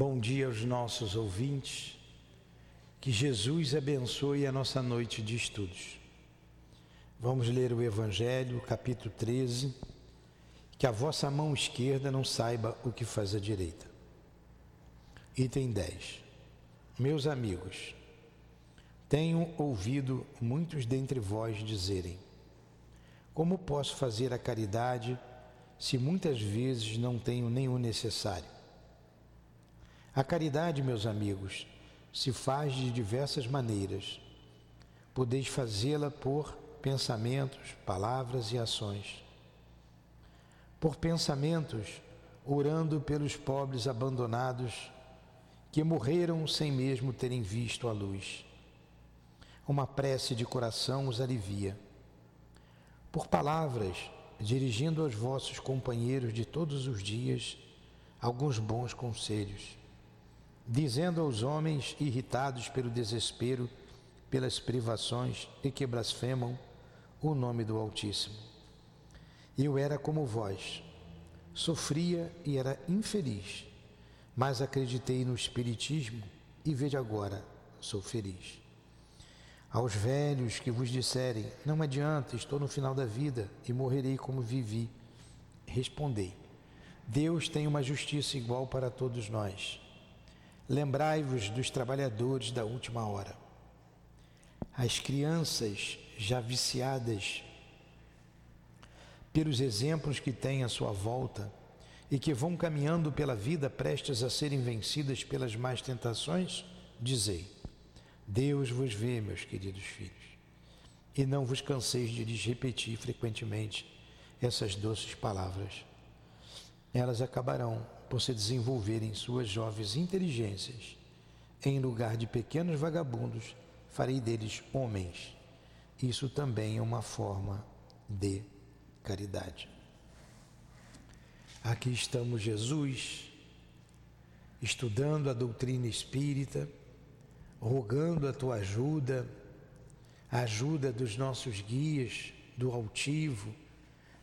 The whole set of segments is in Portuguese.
Bom dia aos nossos ouvintes. Que Jesus abençoe a nossa noite de estudos. Vamos ler o Evangelho, capítulo 13. Que a vossa mão esquerda não saiba o que faz a direita. Item 10. Meus amigos, tenho ouvido muitos dentre vós dizerem: Como posso fazer a caridade se muitas vezes não tenho nenhum necessário? A caridade, meus amigos, se faz de diversas maneiras. Podeis fazê-la por pensamentos, palavras e ações. Por pensamentos, orando pelos pobres abandonados que morreram sem mesmo terem visto a luz. Uma prece de coração os alivia. Por palavras, dirigindo aos vossos companheiros de todos os dias alguns bons conselhos dizendo aos homens irritados pelo desespero, pelas privações e que blasfemam o nome do Altíssimo. Eu era como vós, sofria e era infeliz, mas acreditei no Espiritismo e veja agora, sou feliz. Aos velhos que vos disserem, não adianta, estou no final da vida e morrerei como vivi, respondei: Deus tem uma justiça igual para todos nós Lembrai-vos dos trabalhadores da última hora. As crianças já viciadas pelos exemplos que têm à sua volta e que vão caminhando pela vida prestes a serem vencidas pelas más tentações, dizei: Deus vos vê, meus queridos filhos, e não vos canseis de lhes repetir frequentemente essas doces palavras. Elas acabarão por se desenvolverem suas jovens inteligências. Em lugar de pequenos vagabundos, farei deles homens. Isso também é uma forma de caridade. Aqui estamos, Jesus, estudando a doutrina espírita, rogando a tua ajuda, a ajuda dos nossos guias, do altivo,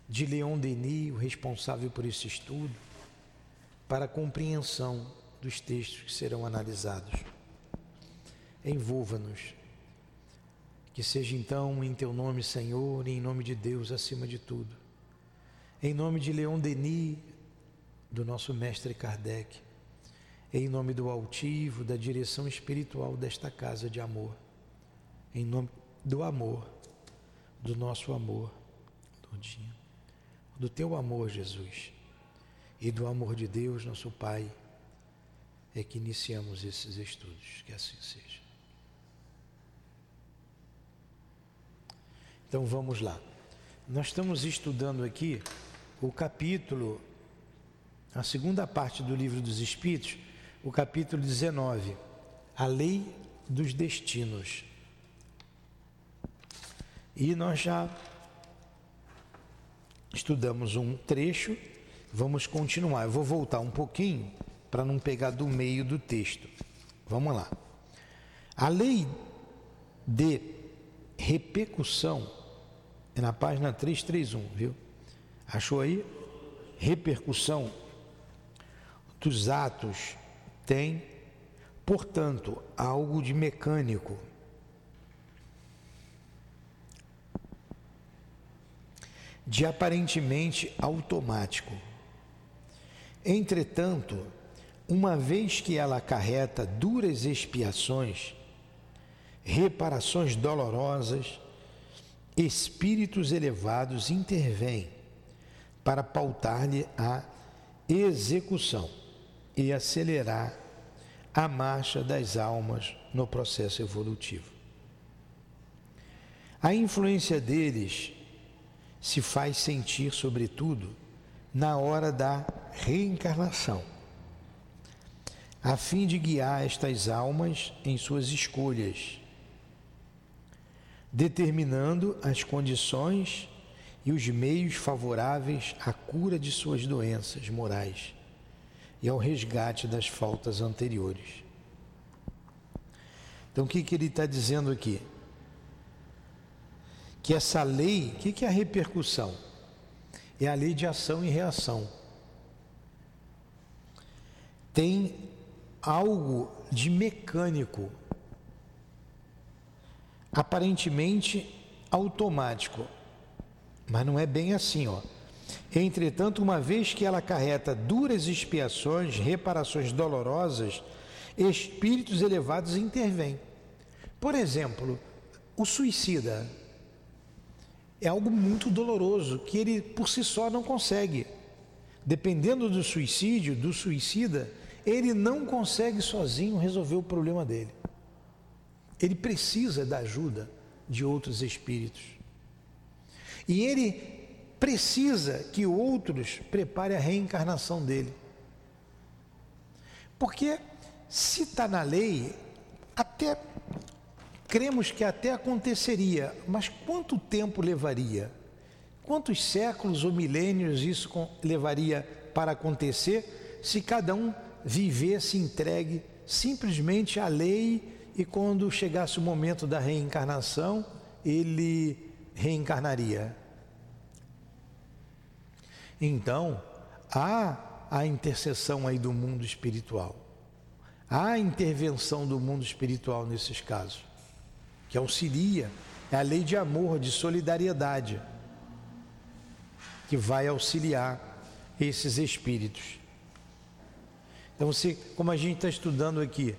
de Leon Denis, o responsável por esse estudo para a compreensão dos textos que serão analisados. Envolva-nos. Que seja então em teu nome, Senhor, e em nome de Deus acima de tudo. Em nome de Leon Denis, do nosso mestre Kardec, em nome do altivo, da direção espiritual desta casa de amor, em nome do amor, do nosso amor, do teu amor, Jesus e do amor de Deus, nosso Pai, é que iniciamos esses estudos. Que assim seja. Então vamos lá. Nós estamos estudando aqui o capítulo, a segunda parte do livro dos Espíritos, o capítulo 19, a lei dos destinos. E nós já estudamos um trecho Vamos continuar. Eu vou voltar um pouquinho para não pegar do meio do texto. Vamos lá. A lei de repercussão é na página 331, viu? Achou aí? Repercussão dos atos tem, portanto, algo de mecânico de aparentemente automático. Entretanto, uma vez que ela acarreta duras expiações, reparações dolorosas, espíritos elevados intervêm para pautar-lhe a execução e acelerar a marcha das almas no processo evolutivo. A influência deles se faz sentir, sobretudo, na hora da reencarnação, a fim de guiar estas almas em suas escolhas, determinando as condições e os meios favoráveis à cura de suas doenças morais e ao resgate das faltas anteriores. Então, o que, que ele está dizendo aqui? Que essa lei, o que, que é a repercussão? É a lei de ação e reação tem algo de mecânico, aparentemente automático. Mas não é bem assim, ó. Entretanto, uma vez que ela acarreta duras expiações, reparações dolorosas, espíritos elevados intervêm. Por exemplo, o suicida é algo muito doloroso que ele por si só não consegue. Dependendo do suicídio, do suicida, ele não consegue sozinho resolver o problema dele. Ele precisa da ajuda de outros espíritos. E ele precisa que outros preparem a reencarnação dele. Porque se está na lei, até cremos que até aconteceria, mas quanto tempo levaria? Quantos séculos ou milênios isso levaria para acontecer se cada um vivesse entregue simplesmente à lei e quando chegasse o momento da reencarnação, ele reencarnaria? Então, há a intercessão aí do mundo espiritual. Há a intervenção do mundo espiritual nesses casos, que auxilia, é a lei de amor, de solidariedade, que vai auxiliar esses espíritos. Então, você, como a gente está estudando aqui,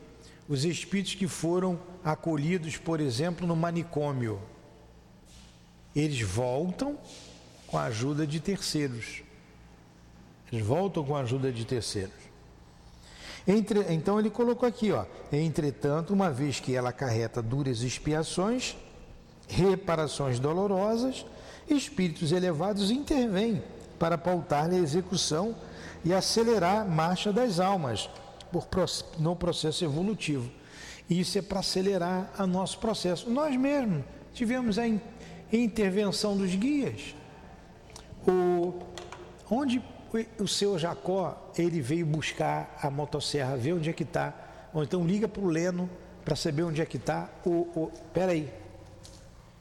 os espíritos que foram acolhidos, por exemplo, no manicômio, eles voltam com a ajuda de terceiros. Eles voltam com a ajuda de terceiros. Entre, então ele colocou aqui, ó, entretanto, uma vez que ela acarreta duras expiações, reparações dolorosas, espíritos elevados intervêm para pautar a execução e acelerar a marcha das almas por, no processo evolutivo. Isso é para acelerar o nosso processo. Nós mesmos tivemos a intervenção dos guias. O, onde o seu Jacó, ele veio buscar a motosserra, ver onde é que está, ou então liga para o Leno para saber onde é que está. O, o, peraí,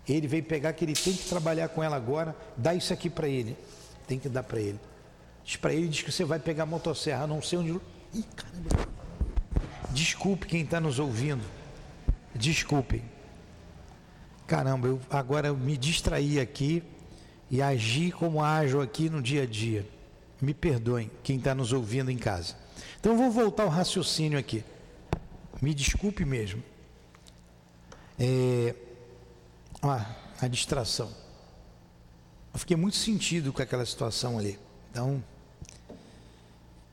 ele veio pegar que ele tem que trabalhar com ela agora, dá isso aqui para ele, tem que dar para ele. Diz para ele, diz que você vai pegar a motosserra, não sei onde. Ih, caramba. Desculpe quem está nos ouvindo, desculpe. Caramba, eu agora eu me distraí aqui e agi como ajo aqui no dia a dia. Me perdoem quem está nos ouvindo em casa. Então vou voltar ao raciocínio aqui. Me desculpe mesmo. É, ah, a distração. Eu fiquei muito sentido com aquela situação ali. Então,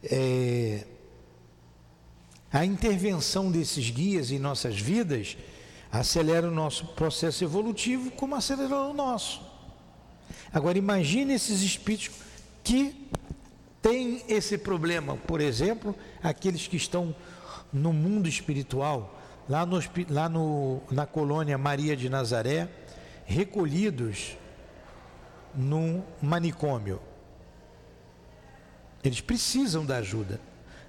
é, a intervenção desses guias em nossas vidas acelera o nosso processo evolutivo, como acelerou o nosso. Agora, imagine esses espíritos que tem esse problema, por exemplo, aqueles que estão no mundo espiritual, lá, no, lá no, na colônia Maria de Nazaré, recolhidos num manicômio. Eles precisam da ajuda.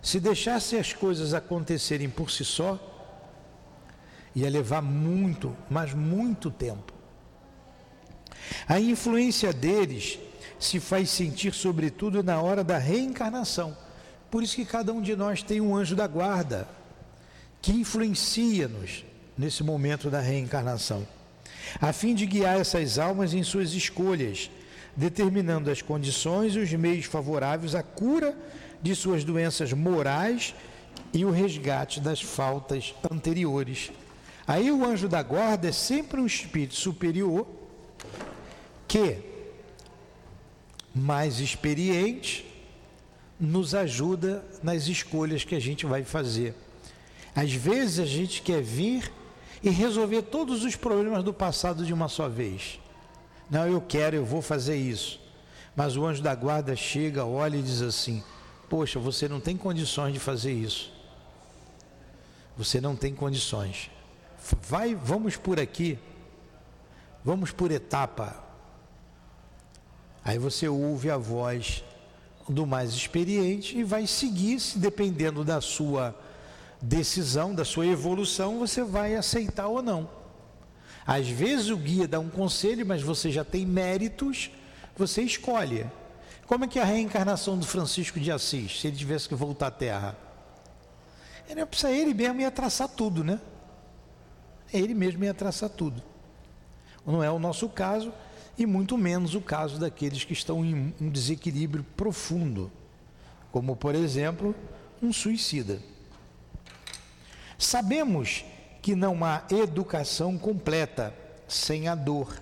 Se deixasse as coisas acontecerem por si só, ia levar muito, mas muito tempo. A influência deles se faz sentir, sobretudo, na hora da reencarnação. Por isso que cada um de nós tem um anjo da guarda que influencia-nos nesse momento da reencarnação, a fim de guiar essas almas em suas escolhas, determinando as condições e os meios favoráveis à cura de suas doenças morais e o resgate das faltas anteriores. Aí o anjo da guarda é sempre um espírito superior que mais experiente, nos ajuda nas escolhas que a gente vai fazer. Às vezes a gente quer vir e resolver todos os problemas do passado de uma só vez. Não, eu quero, eu vou fazer isso. Mas o anjo da guarda chega, olha e diz assim: Poxa, você não tem condições de fazer isso. Você não tem condições. Vai, vamos por aqui. Vamos por etapa. Aí você ouve a voz do mais experiente e vai seguir, se dependendo da sua decisão, da sua evolução, você vai aceitar ou não. Às vezes o guia dá um conselho, mas você já tem méritos, você escolhe. Como é que é a reencarnação do Francisco de Assis, se ele tivesse que voltar à Terra? Ele ele mesmo ia traçar tudo, né? Ele mesmo ia traçar tudo. Não é o nosso caso e muito menos o caso daqueles que estão em um desequilíbrio profundo, como por exemplo, um suicida. Sabemos que não há educação completa sem a dor.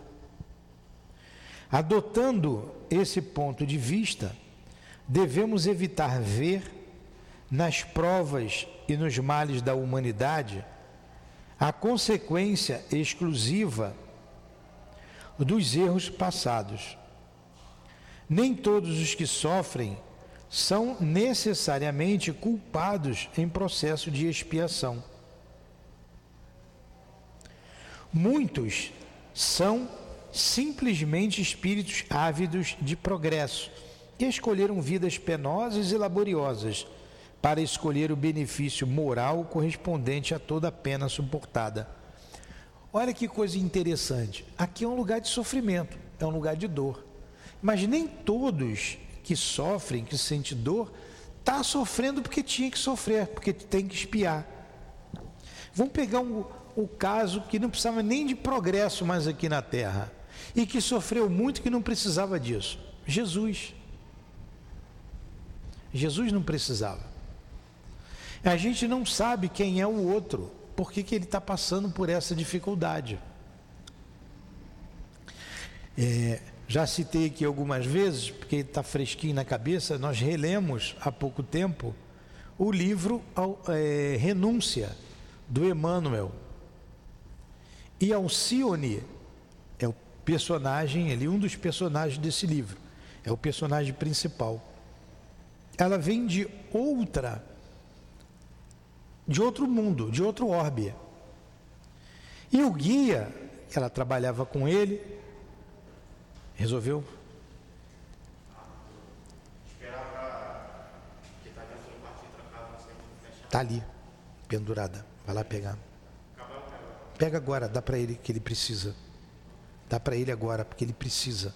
Adotando esse ponto de vista, devemos evitar ver nas provas e nos males da humanidade a consequência exclusiva dos erros passados. Nem todos os que sofrem são necessariamente culpados em processo de expiação. Muitos são simplesmente espíritos ávidos de progresso, que escolheram vidas penosas e laboriosas para escolher o benefício moral correspondente a toda a pena suportada. Olha que coisa interessante. Aqui é um lugar de sofrimento, é um lugar de dor. Mas nem todos que sofrem, que sentem dor, está sofrendo porque tinha que sofrer, porque tem que espiar. Vamos pegar um, o caso que não precisava nem de progresso mais aqui na terra e que sofreu muito que não precisava disso. Jesus. Jesus não precisava. A gente não sabe quem é o outro, por que, que ele está passando por essa dificuldade. É, já citei aqui algumas vezes, porque está fresquinho na cabeça, nós relemos há pouco tempo o livro é, Renúncia, do Emmanuel, e Alcione é o personagem ali, um dos personagens desse livro. É o personagem principal. Ela vem de outra, de outro mundo, de outro orbe. E o guia, ela trabalhava com ele, resolveu Tá ali, pendurada. Vai lá pegar. Pega agora, dá para ele que ele precisa. Dá para ele agora, porque ele precisa.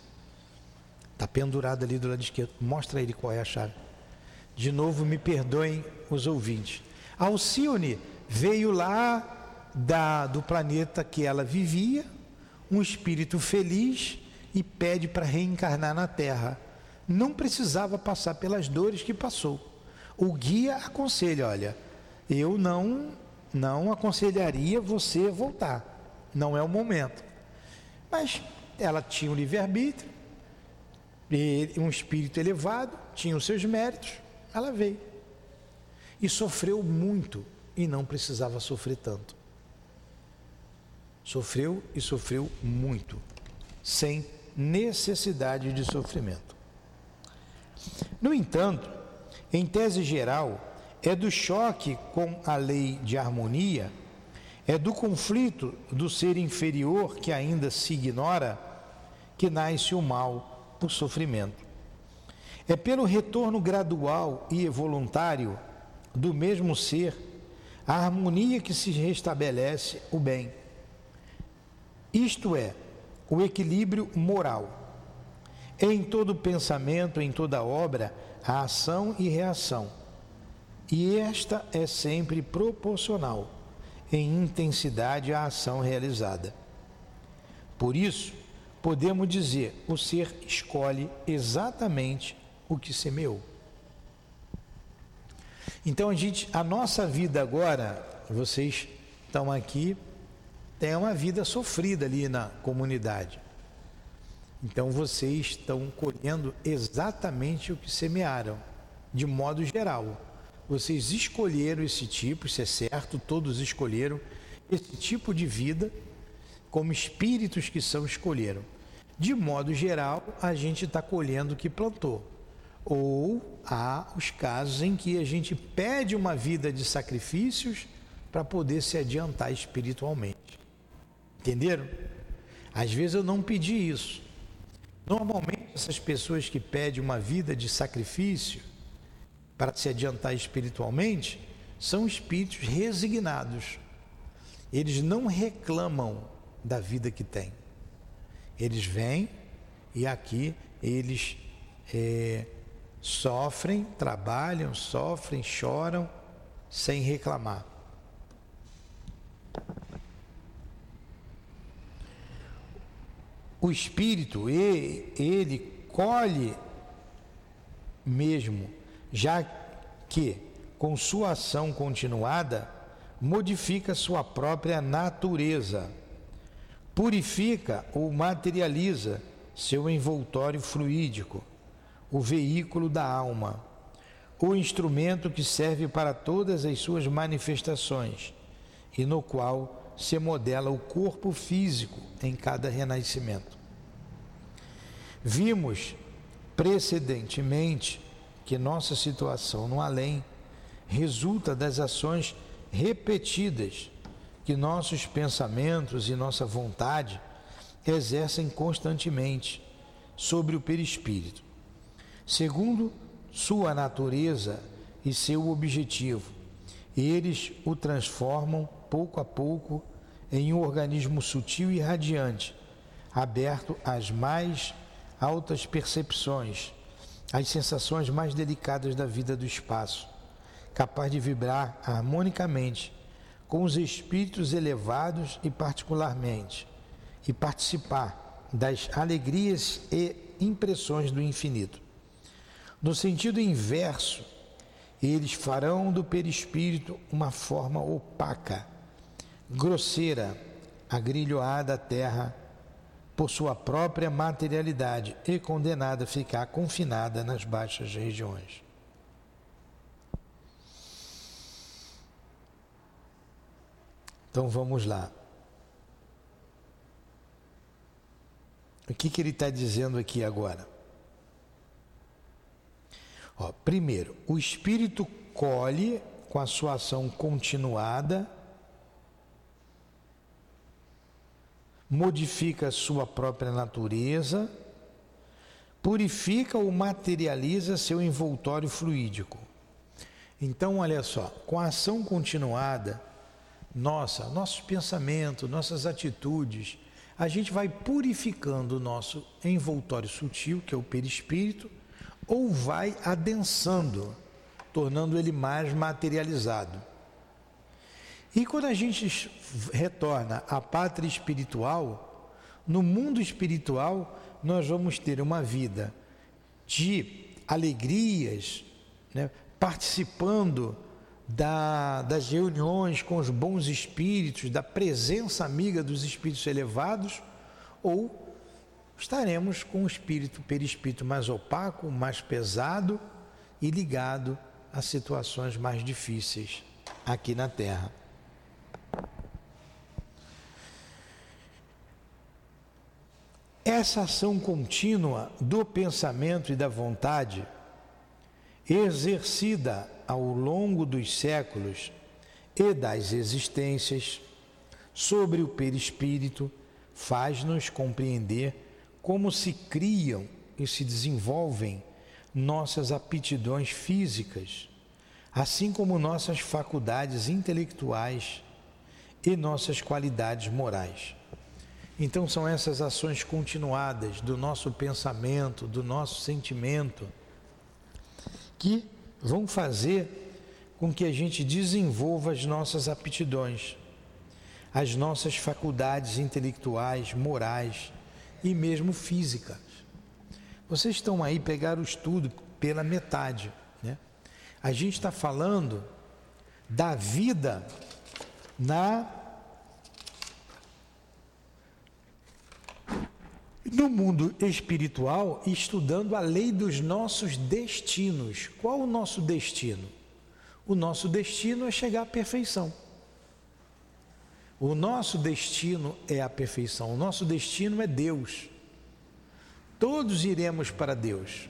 Está pendurado ali do lado esquerdo. Mostra a ele qual é a chave. De novo, me perdoem os ouvintes. Alcione veio lá da, do planeta que ela vivia, um espírito feliz, e pede para reencarnar na Terra. Não precisava passar pelas dores que passou. O guia aconselha: olha, eu não não aconselharia você voltar. Não é o momento. Mas ela tinha um livre-arbítrio, um espírito elevado, tinha os seus méritos, ela veio. E sofreu muito e não precisava sofrer tanto. Sofreu e sofreu muito, sem necessidade de sofrimento. No entanto, em tese geral, é do choque com a lei de harmonia, é do conflito do ser inferior que ainda se ignora, que nasce o mal, o sofrimento. É pelo retorno gradual e voluntário do mesmo ser, a harmonia que se restabelece o bem. Isto é, o equilíbrio moral. Em todo pensamento, em toda obra, a ação e reação e esta é sempre proporcional em intensidade à ação realizada. Por isso, podemos dizer: o ser escolhe exatamente o que semeou. Então a gente, a nossa vida agora, vocês estão aqui, tem uma vida sofrida ali na comunidade. Então vocês estão colhendo exatamente o que semearam, de modo geral. Vocês escolheram esse tipo, isso é certo, todos escolheram esse tipo de vida como espíritos que são escolheram. De modo geral, a gente está colhendo o que plantou. Ou há os casos em que a gente pede uma vida de sacrifícios para poder se adiantar espiritualmente. Entenderam? Às vezes eu não pedi isso. Normalmente, essas pessoas que pedem uma vida de sacrifício, para se adiantar espiritualmente são espíritos resignados. Eles não reclamam da vida que têm. Eles vêm e aqui eles é, sofrem, trabalham, sofrem, choram, sem reclamar. O espírito, ele colhe mesmo, já que, com sua ação continuada, modifica sua própria natureza, purifica ou materializa seu envoltório fluídico, o veículo da alma, o instrumento que serve para todas as suas manifestações e no qual se modela o corpo físico em cada renascimento. Vimos precedentemente que nossa situação no além resulta das ações repetidas que nossos pensamentos e nossa vontade exercem constantemente sobre o perispírito, segundo sua natureza e seu objetivo. Eles o transformam pouco a pouco em um organismo sutil e radiante, aberto às mais altas percepções, às sensações mais delicadas da vida do espaço, capaz de vibrar harmonicamente com os espíritos elevados e particularmente, e participar das alegrias e impressões do infinito. No sentido inverso, eles farão do perispírito uma forma opaca, grosseira, agrilhoada à terra por sua própria materialidade e condenada a ficar confinada nas baixas regiões. Então vamos lá. O que, que ele está dizendo aqui agora? Ó, primeiro, o espírito colhe com a sua ação continuada, modifica a sua própria natureza, purifica ou materializa seu envoltório fluídico. Então, olha só, com a ação continuada, nossa, nossos pensamentos, nossas atitudes, a gente vai purificando o nosso envoltório sutil, que é o perispírito, ou vai adensando, tornando ele mais materializado. E quando a gente retorna à pátria espiritual, no mundo espiritual, nós vamos ter uma vida de alegrias, né, participando da, das reuniões com os bons espíritos, da presença amiga dos espíritos elevados, ou estaremos com o espírito perispírito mais opaco, mais pesado e ligado a situações mais difíceis aqui na Terra. Essa ação contínua do pensamento e da vontade, exercida ao longo dos séculos e das existências sobre o perispírito, faz-nos compreender como se criam e se desenvolvem nossas aptidões físicas, assim como nossas faculdades intelectuais e nossas qualidades morais. Então, são essas ações continuadas do nosso pensamento, do nosso sentimento, que vão fazer com que a gente desenvolva as nossas aptidões, as nossas faculdades intelectuais, morais e mesmo físicas. Vocês estão aí, pegar o estudo pela metade. Né? A gente está falando da vida na no mundo espiritual, estudando a lei dos nossos destinos. Qual o nosso destino? O nosso destino é chegar à perfeição. O nosso destino é a perfeição, o nosso destino é Deus. Todos iremos para Deus.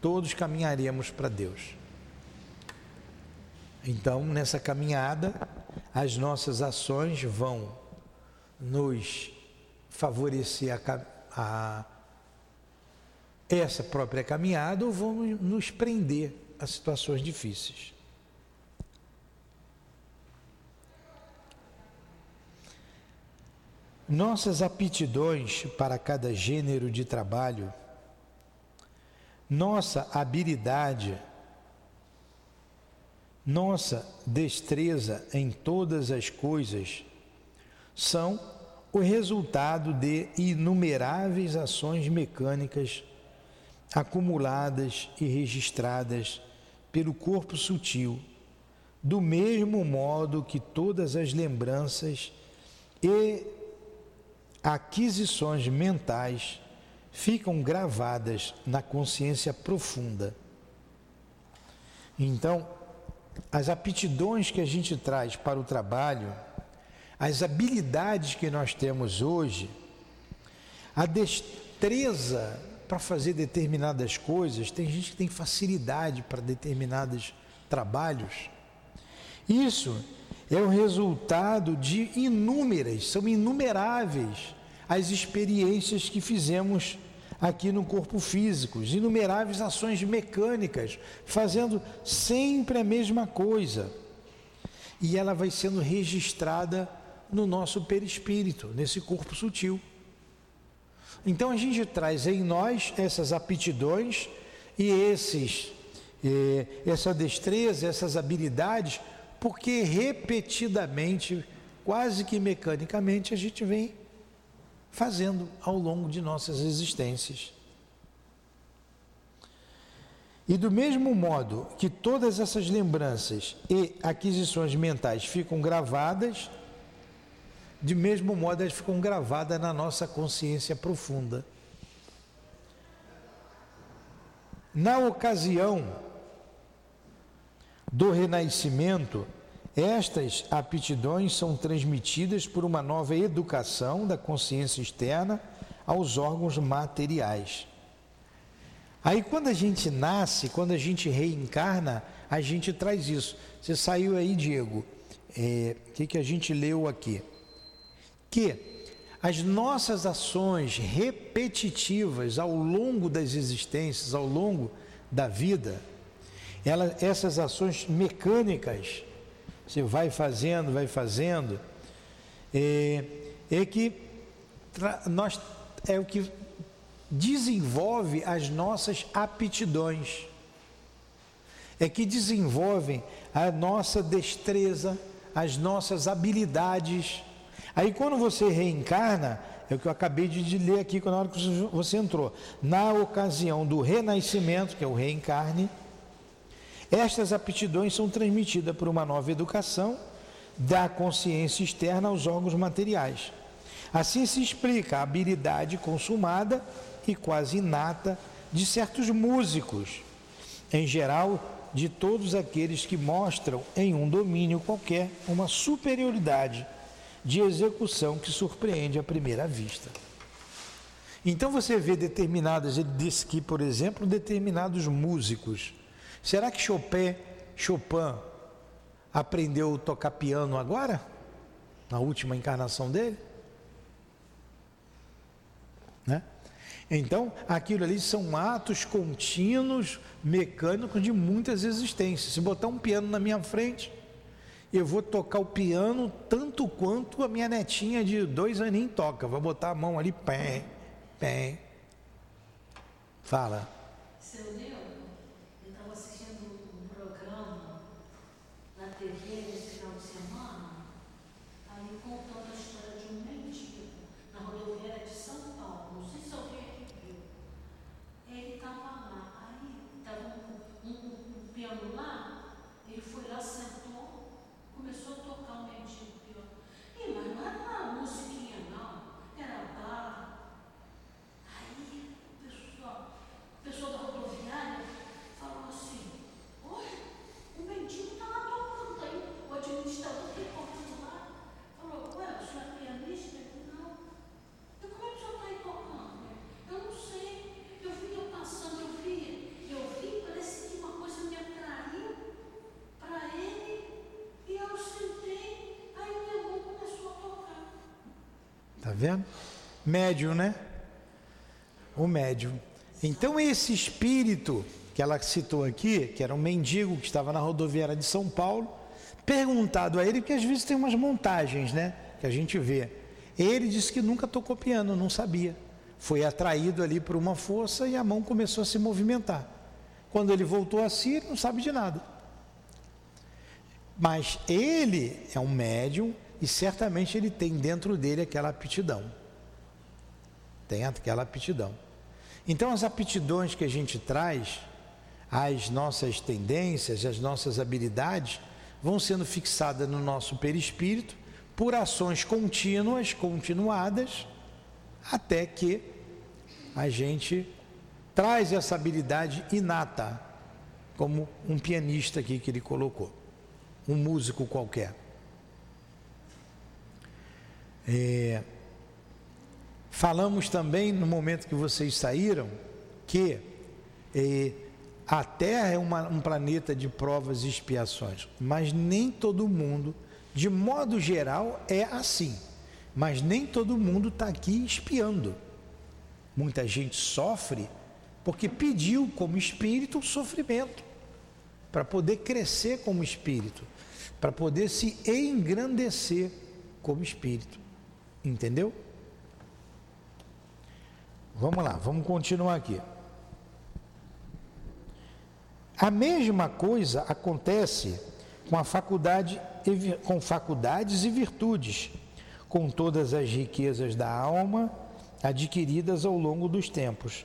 Todos caminharemos para Deus. Então, nessa caminhada, as nossas ações vão nos favorecer a, a essa própria caminhada ou vão nos prender a situações difíceis. Nossas aptidões para cada gênero de trabalho, nossa habilidade nossa destreza em todas as coisas são o resultado de inumeráveis ações mecânicas acumuladas e registradas pelo corpo sutil, do mesmo modo que todas as lembranças e aquisições mentais ficam gravadas na consciência profunda. Então, as aptidões que a gente traz para o trabalho, as habilidades que nós temos hoje, a destreza para fazer determinadas coisas, tem gente que tem facilidade para determinados trabalhos. Isso é o resultado de inúmeras, são inumeráveis as experiências que fizemos aqui no corpo físico, inumeráveis ações mecânicas, fazendo sempre a mesma coisa. E ela vai sendo registrada no nosso perispírito, nesse corpo sutil. Então a gente traz em nós essas aptidões e esses eh, essa destreza, essas habilidades, porque repetidamente, quase que mecanicamente, a gente vem fazendo ao longo de nossas existências. E do mesmo modo que todas essas lembranças e aquisições mentais ficam gravadas, de mesmo modo elas ficam gravadas na nossa consciência profunda. Na ocasião do renascimento, estas aptidões são transmitidas por uma nova educação da consciência externa aos órgãos materiais. Aí, quando a gente nasce, quando a gente reencarna, a gente traz isso. Você saiu aí, Diego. O é, que, que a gente leu aqui? Que as nossas ações repetitivas ao longo das existências, ao longo da vida, ela, essas ações mecânicas, você vai fazendo, vai fazendo, é, é que nós é o que desenvolve as nossas aptidões, é que desenvolvem a nossa destreza, as nossas habilidades. Aí quando você reencarna, é o que eu acabei de ler aqui na hora que você entrou, na ocasião do renascimento, que é o reencarne, estas aptidões são transmitidas por uma nova educação da consciência externa aos órgãos materiais. Assim se explica a habilidade consumada e quase inata de certos músicos, em geral, de todos aqueles que mostram em um domínio qualquer uma superioridade de execução que surpreende à primeira vista. Então você vê determinadas, ele disse que, por exemplo, determinados músicos Será que Chopin, Chopin aprendeu a tocar piano agora? Na última encarnação dele? Né? Então, aquilo ali são atos contínuos, mecânicos de muitas existências. Se botar um piano na minha frente, eu vou tocar o piano tanto quanto a minha netinha de dois aninhos toca. Vou botar a mão ali, pé, pé. Fala. Seu Deus. Médium, né? O médium. Então esse espírito que ela citou aqui, que era um mendigo que estava na rodoviária de São Paulo, perguntado a ele, porque às vezes tem umas montagens, né? Que a gente vê. Ele disse que nunca tocou piano, não sabia. Foi atraído ali por uma força e a mão começou a se movimentar. Quando ele voltou a si, ele não sabe de nada. Mas ele é um médium e certamente ele tem dentro dele aquela aptidão. Tem aquela aptidão. Então, as aptidões que a gente traz, as nossas tendências, as nossas habilidades, vão sendo fixadas no nosso perispírito por ações contínuas, continuadas, até que a gente traz essa habilidade inata, como um pianista aqui que ele colocou, um músico qualquer. É, falamos também no momento que vocês saíram que é, a Terra é uma, um planeta de provas e expiações, mas nem todo mundo, de modo geral, é assim. Mas nem todo mundo está aqui espiando. Muita gente sofre porque pediu como espírito o sofrimento, para poder crescer como espírito, para poder se engrandecer como espírito. Entendeu? Vamos lá, vamos continuar aqui. A mesma coisa acontece com faculdade com faculdades e virtudes, com todas as riquezas da alma adquiridas ao longo dos tempos.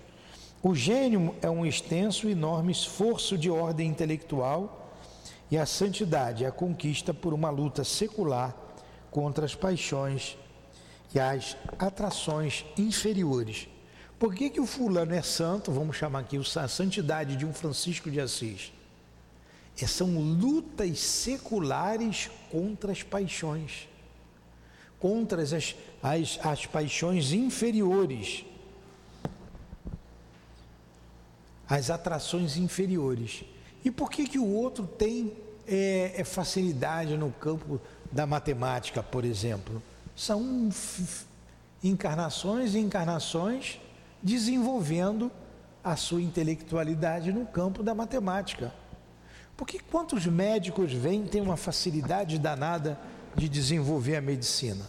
O gênio é um extenso e enorme esforço de ordem intelectual e a santidade é a conquista por uma luta secular contra as paixões e as atrações inferiores. Por que, que o fulano é santo? Vamos chamar aqui a santidade de um Francisco de Assis. É, são lutas seculares contra as paixões, contra as, as, as paixões inferiores, as atrações inferiores. E por que, que o outro tem é, é facilidade no campo da matemática, por exemplo? São encarnações e encarnações desenvolvendo a sua intelectualidade no campo da matemática. Porque quantos médicos vêm tem uma facilidade danada de desenvolver a medicina?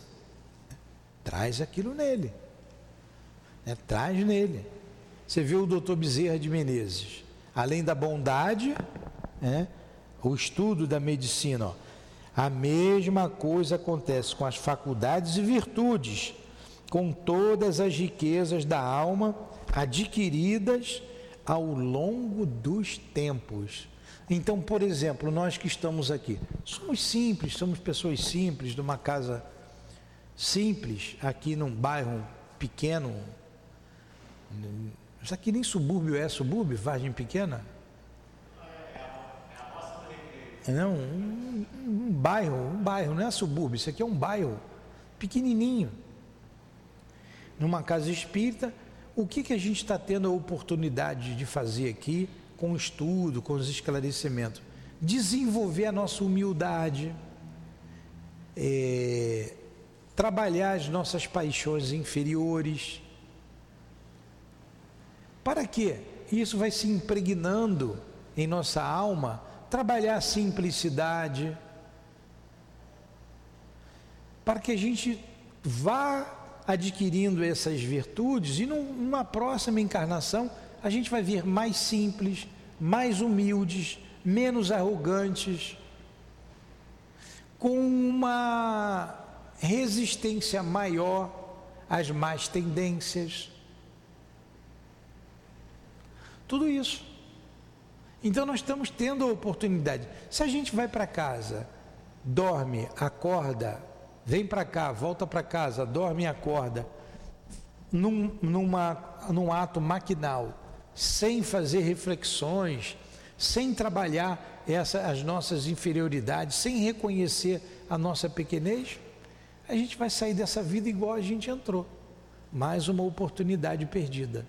Traz aquilo nele. Né? Traz nele. Você viu o doutor Bezerra de Menezes. Além da bondade, né? o estudo da medicina, ó, a mesma coisa acontece com as faculdades e virtudes, com todas as riquezas da alma adquiridas ao longo dos tempos. Então, por exemplo, nós que estamos aqui, somos simples, somos pessoas simples, de uma casa simples, aqui num bairro pequeno. Isso aqui nem subúrbio é subúrbio, Vargem Pequena? Não, um, um bairro, um bairro, não é subúrbio, isso aqui é um bairro pequenininho. Numa casa espírita, o que, que a gente está tendo a oportunidade de fazer aqui com o estudo, com os esclarecimentos? Desenvolver a nossa humildade, é, trabalhar as nossas paixões inferiores. Para quê? Isso vai se impregnando em nossa alma trabalhar a simplicidade, para que a gente vá adquirindo essas virtudes e numa próxima encarnação a gente vai vir mais simples, mais humildes, menos arrogantes, com uma resistência maior às más tendências. Tudo isso. Então nós estamos tendo a oportunidade. Se a gente vai para casa, dorme, acorda, vem para cá, volta para casa, dorme e acorda, num, numa, num ato maquinal, sem fazer reflexões, sem trabalhar essa, as nossas inferioridades, sem reconhecer a nossa pequenez, a gente vai sair dessa vida igual a gente entrou. Mais uma oportunidade perdida.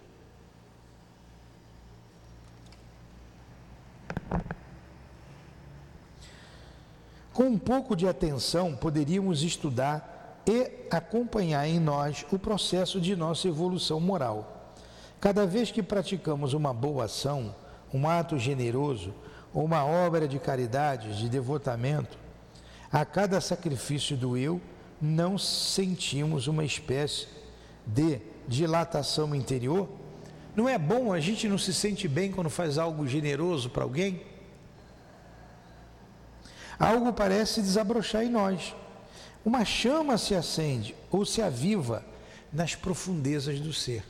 Com um pouco de atenção, poderíamos estudar e acompanhar em nós o processo de nossa evolução moral. Cada vez que praticamos uma boa ação, um ato generoso ou uma obra de caridade, de devotamento, a cada sacrifício do eu, não sentimos uma espécie de dilatação interior? Não é bom a gente não se sente bem quando faz algo generoso para alguém? Algo parece desabrochar em nós. Uma chama se acende ou se aviva nas profundezas do ser.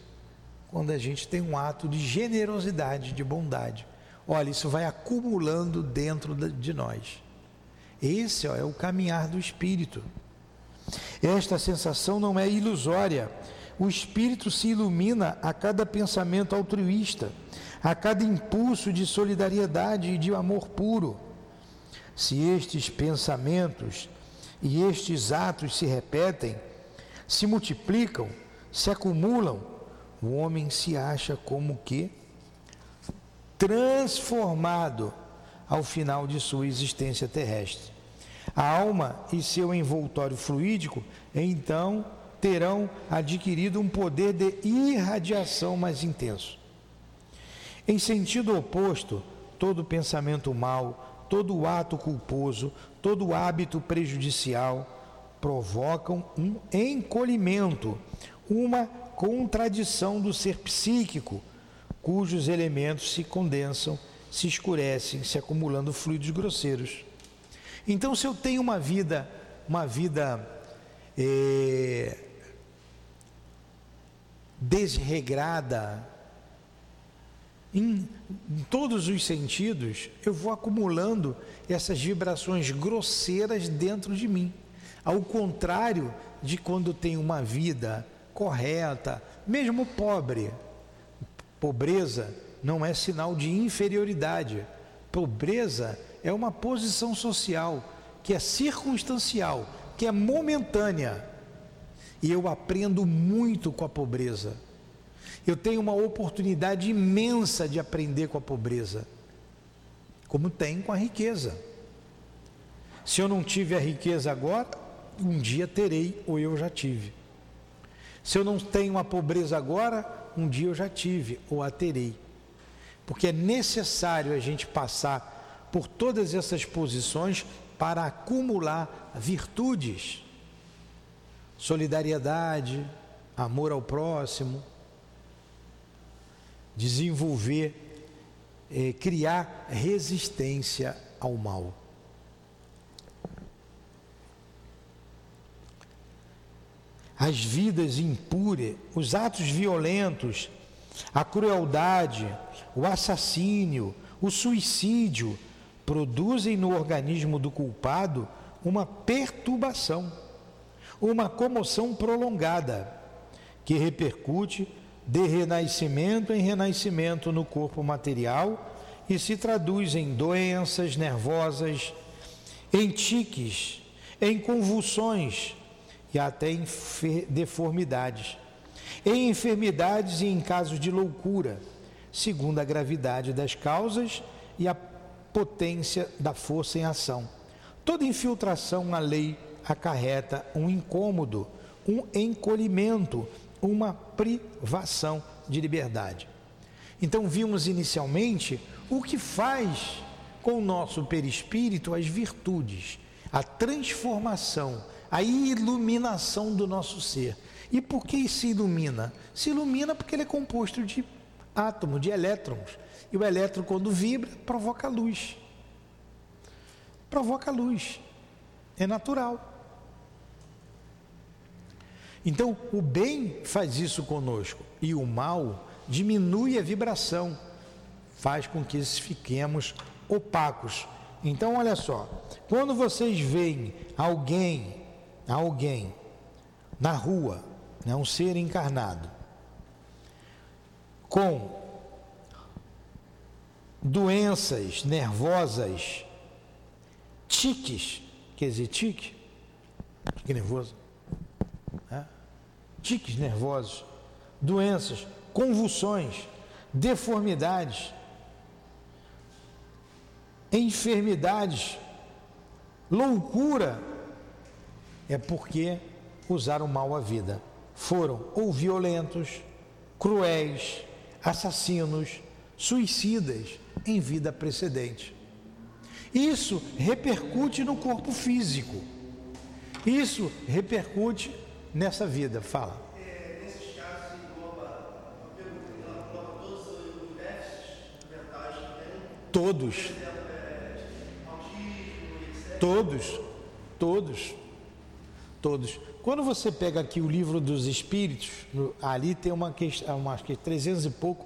Quando a gente tem um ato de generosidade, de bondade. Olha, isso vai acumulando dentro de nós. Esse ó, é o caminhar do espírito. Esta sensação não é ilusória. O espírito se ilumina a cada pensamento altruísta, a cada impulso de solidariedade e de amor puro. Se estes pensamentos e estes atos se repetem, se multiplicam, se acumulam, o homem se acha como que transformado ao final de sua existência terrestre. A alma e seu envoltório fluídico, então, terão adquirido um poder de irradiação mais intenso. Em sentido oposto, todo pensamento mau, todo ato culposo, todo hábito prejudicial provocam um encolhimento, uma contradição do ser psíquico, cujos elementos se condensam, se escurecem, se acumulando fluidos grosseiros. Então, se eu tenho uma vida, uma vida é, desregrada, em, em todos os sentidos, eu vou acumulando essas vibrações grosseiras dentro de mim. Ao contrário de quando tenho uma vida correta, mesmo pobre. Pobreza não é sinal de inferioridade. Pobreza é uma posição social que é circunstancial, que é momentânea. E eu aprendo muito com a pobreza. Eu tenho uma oportunidade imensa de aprender com a pobreza, como tem com a riqueza. Se eu não tive a riqueza agora, um dia terei ou eu já tive. Se eu não tenho a pobreza agora, um dia eu já tive ou a terei. Porque é necessário a gente passar por todas essas posições para acumular virtudes, solidariedade, amor ao próximo, desenvolver, eh, criar resistência ao mal. As vidas impuras, os atos violentos, a crueldade, o assassínio, o suicídio produzem no organismo do culpado uma perturbação, uma comoção prolongada, que repercute de renascimento em renascimento no corpo material e se traduz em doenças nervosas, em tiques, em convulsões e até em deformidades, em enfermidades e em casos de loucura, segundo a gravidade das causas e a potência da força em ação. Toda infiltração na lei acarreta um incômodo, um encolhimento, uma privação de liberdade. Então, vimos inicialmente o que faz com o nosso perispírito as virtudes, a transformação, a iluminação do nosso ser. E por que se ilumina? Se ilumina porque ele é composto de átomos, de elétrons. E o elétron, quando vibra, provoca luz. Provoca luz. É natural. Então, o bem faz isso conosco e o mal diminui a vibração, faz com que fiquemos opacos. Então, olha só, quando vocês veem alguém, alguém na rua, né, um ser encarnado, com doenças nervosas, tiques, quer dizer, tique, tique nervoso, tiques nervosos, doenças, convulsões, deformidades, enfermidades, loucura, é porque usaram mal a vida. Foram ou violentos, cruéis, assassinos, suicidas em vida precedente. Isso repercute no corpo físico. Isso repercute nessa vida. Fala. Todos? Todos. Todos, todos. Quando você pega aqui o livro dos Espíritos, ali tem uma questão, uma, que 300 e pouco,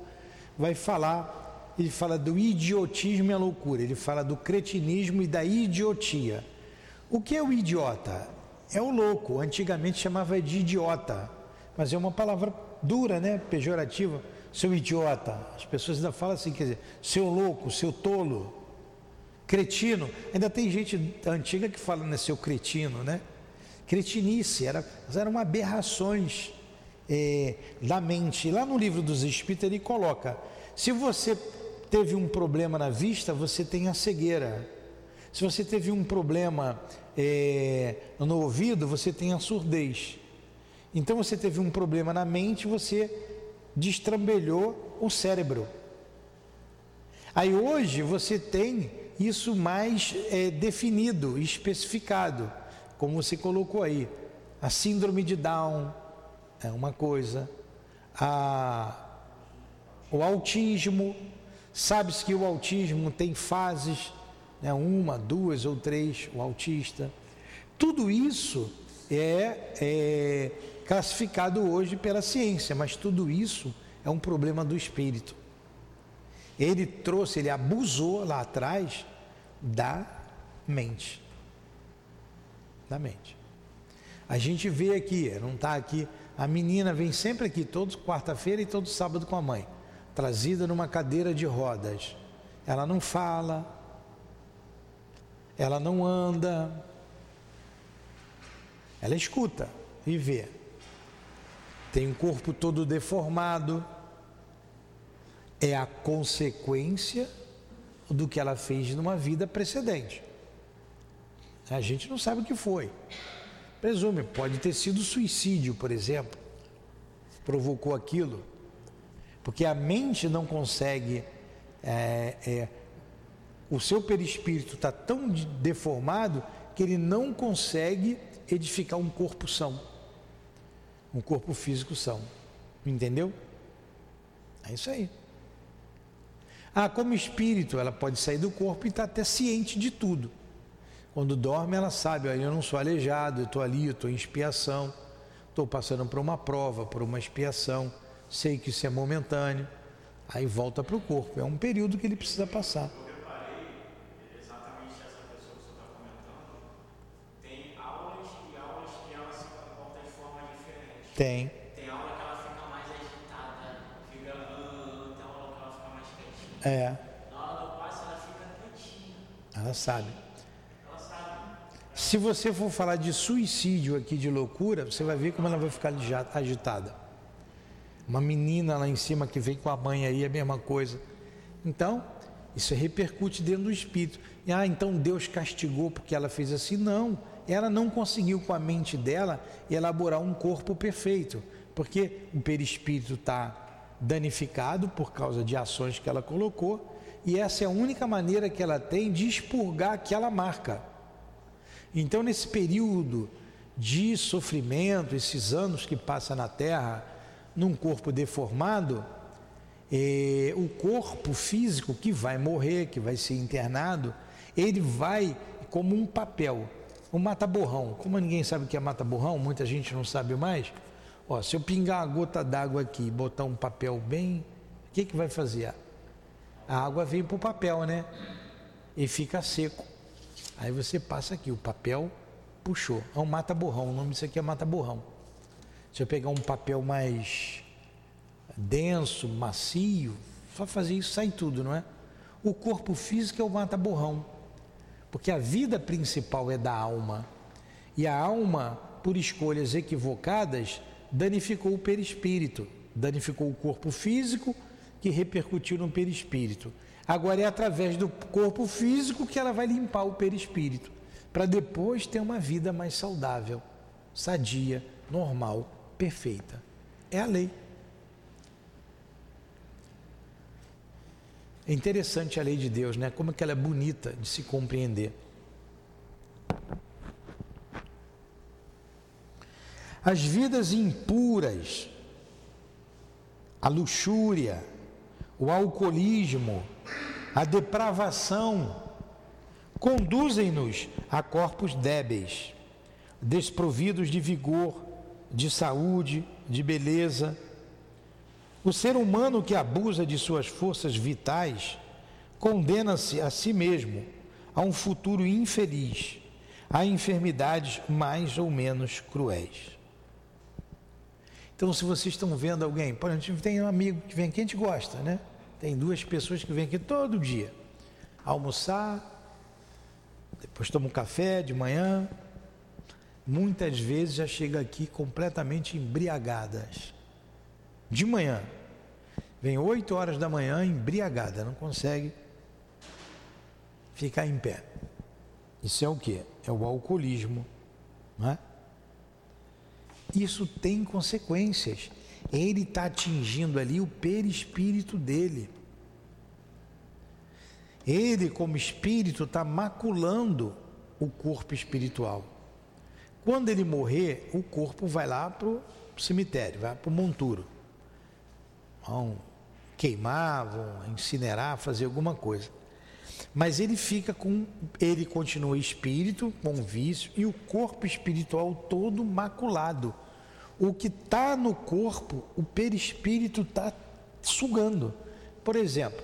vai falar, ele fala do idiotismo e a loucura, ele fala do cretinismo e da idiotia. O que é o idiota? É o louco, antigamente chamava de idiota, mas é uma palavra dura, né? pejorativa. Seu idiota, as pessoas ainda falam assim, quer dizer, seu louco, seu tolo, cretino. Ainda tem gente antiga que fala, né, seu cretino, né? cretinice, era, eram aberrações é, da mente. Lá no livro dos Espíritos ele coloca: se você teve um problema na vista, você tem a cegueira. Se você teve um problema é, no ouvido, você tem a surdez. Então você teve um problema na mente, você destrambelhou o cérebro. Aí hoje você tem isso mais é, definido, especificado como você colocou aí, a síndrome de Down é uma coisa, a, o autismo, sabe-se que o autismo tem fases, né, uma, duas ou três, o autista. Tudo isso é, é classificado hoje pela ciência, mas tudo isso é um problema do espírito. Ele trouxe, ele abusou lá atrás da mente da mente. A gente vê aqui, não está aqui, a menina vem sempre aqui, todos quarta-feira e todo sábado com a mãe, trazida numa cadeira de rodas. Ela não fala, ela não anda, ela escuta e vê. Tem um corpo todo deformado. É a consequência do que ela fez numa vida precedente. A gente não sabe o que foi. Presume, pode ter sido suicídio, por exemplo. Provocou aquilo. Porque a mente não consegue. É, é, o seu perispírito está tão deformado que ele não consegue edificar um corpo são. Um corpo físico são. Entendeu? É isso aí. Ah, como espírito, ela pode sair do corpo e estar tá até ciente de tudo. Quando dorme, ela sabe, eu não sou aleijado, eu estou ali, eu estou em expiação, estou passando por uma prova, por uma expiação, sei que isso é momentâneo, aí volta para o corpo. É um período que ele precisa passar. Tem. Tem aula que ela fica mais agitada, fica. Tem aula que ela fica mais quietinha. É. Na hora do passe ela fica quietinha. Ela sabe. Se você for falar de suicídio aqui, de loucura, você vai ver como ela vai ficar agitada. Uma menina lá em cima que vem com a mãe aí, é a mesma coisa. Então, isso repercute dentro do espírito. E, ah, então Deus castigou porque ela fez assim? Não, ela não conseguiu com a mente dela elaborar um corpo perfeito, porque o perispírito está danificado por causa de ações que ela colocou, e essa é a única maneira que ela tem de expurgar aquela marca. Então, nesse período de sofrimento, esses anos que passa na Terra, num corpo deformado, eh, o corpo físico que vai morrer, que vai ser internado, ele vai como um papel, um mata-borrão. Como ninguém sabe o que é mata-borrão, muita gente não sabe mais. Ó, se eu pingar uma gota d'água aqui e botar um papel bem, o que, que vai fazer? A água vem para o papel, né? E fica seco. Aí você passa aqui, o papel puxou. É um mata-borrão, o nome disso aqui é mata-borrão. Se eu pegar um papel mais denso, macio, só fazer isso sai tudo, não é? O corpo físico é o mata-borrão. Porque a vida principal é da alma. E a alma, por escolhas equivocadas, danificou o perispírito, danificou o corpo físico, que repercutiu no perispírito. Agora é através do corpo físico que ela vai limpar o perispírito, para depois ter uma vida mais saudável, sadia, normal, perfeita. É a lei. É interessante a lei de Deus, né? Como é que ela é bonita de se compreender. As vidas impuras, a luxúria, o alcoolismo, a depravação, conduzem-nos a corpos débeis, desprovidos de vigor, de saúde, de beleza. O ser humano que abusa de suas forças vitais condena-se a si mesmo a um futuro infeliz, a enfermidades mais ou menos cruéis. Então, se vocês estão vendo alguém, por exemplo, tem um amigo que vem aqui, a gente gosta, né? Tem duas pessoas que vêm aqui todo dia almoçar, depois toma um café de manhã. Muitas vezes já chega aqui completamente embriagadas. De manhã. Vem 8 horas da manhã embriagada, não consegue ficar em pé. Isso é o que? É o alcoolismo. Não é? Isso tem consequências. Ele está atingindo ali o perispírito dele. Ele, como espírito, está maculando o corpo espiritual. Quando ele morrer, o corpo vai lá para o cemitério, vai para o monturo. Vão queimar, vão incinerar, fazer alguma coisa. Mas ele fica com, ele continua espírito, com vício, e o corpo espiritual todo maculado. O que está no corpo, o perispírito está sugando. Por exemplo,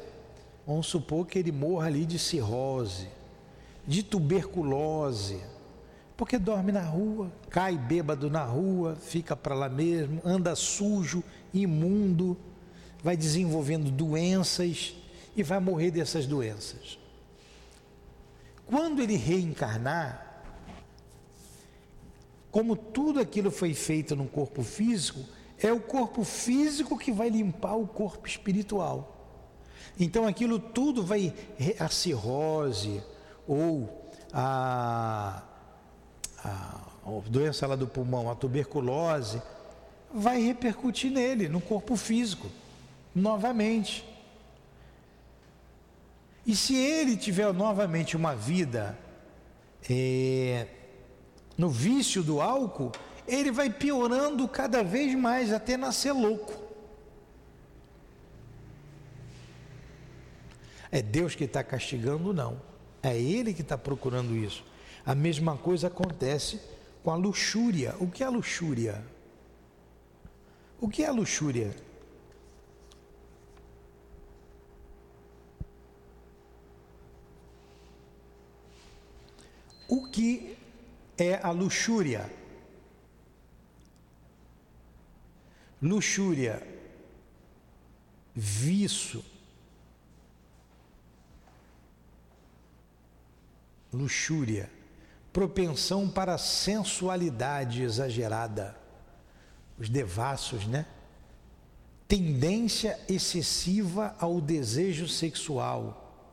vamos supor que ele morra ali de cirrose, de tuberculose, porque dorme na rua, cai bêbado na rua, fica para lá mesmo, anda sujo, imundo, vai desenvolvendo doenças e vai morrer dessas doenças. Quando ele reencarnar, como tudo aquilo foi feito no corpo físico, é o corpo físico que vai limpar o corpo espiritual. Então aquilo tudo vai, a cirrose ou a, a, a doença lá do pulmão, a tuberculose, vai repercutir nele, no corpo físico, novamente. E se ele tiver novamente uma vida é, no vício do álcool, ele vai piorando cada vez mais até nascer louco. É Deus que está castigando? Não. É Ele que está procurando isso. A mesma coisa acontece com a luxúria. O que é luxúria? O que é luxúria? Que é a luxúria? Luxúria, vício, luxúria, propensão para sensualidade exagerada, os devassos, né? Tendência excessiva ao desejo sexual,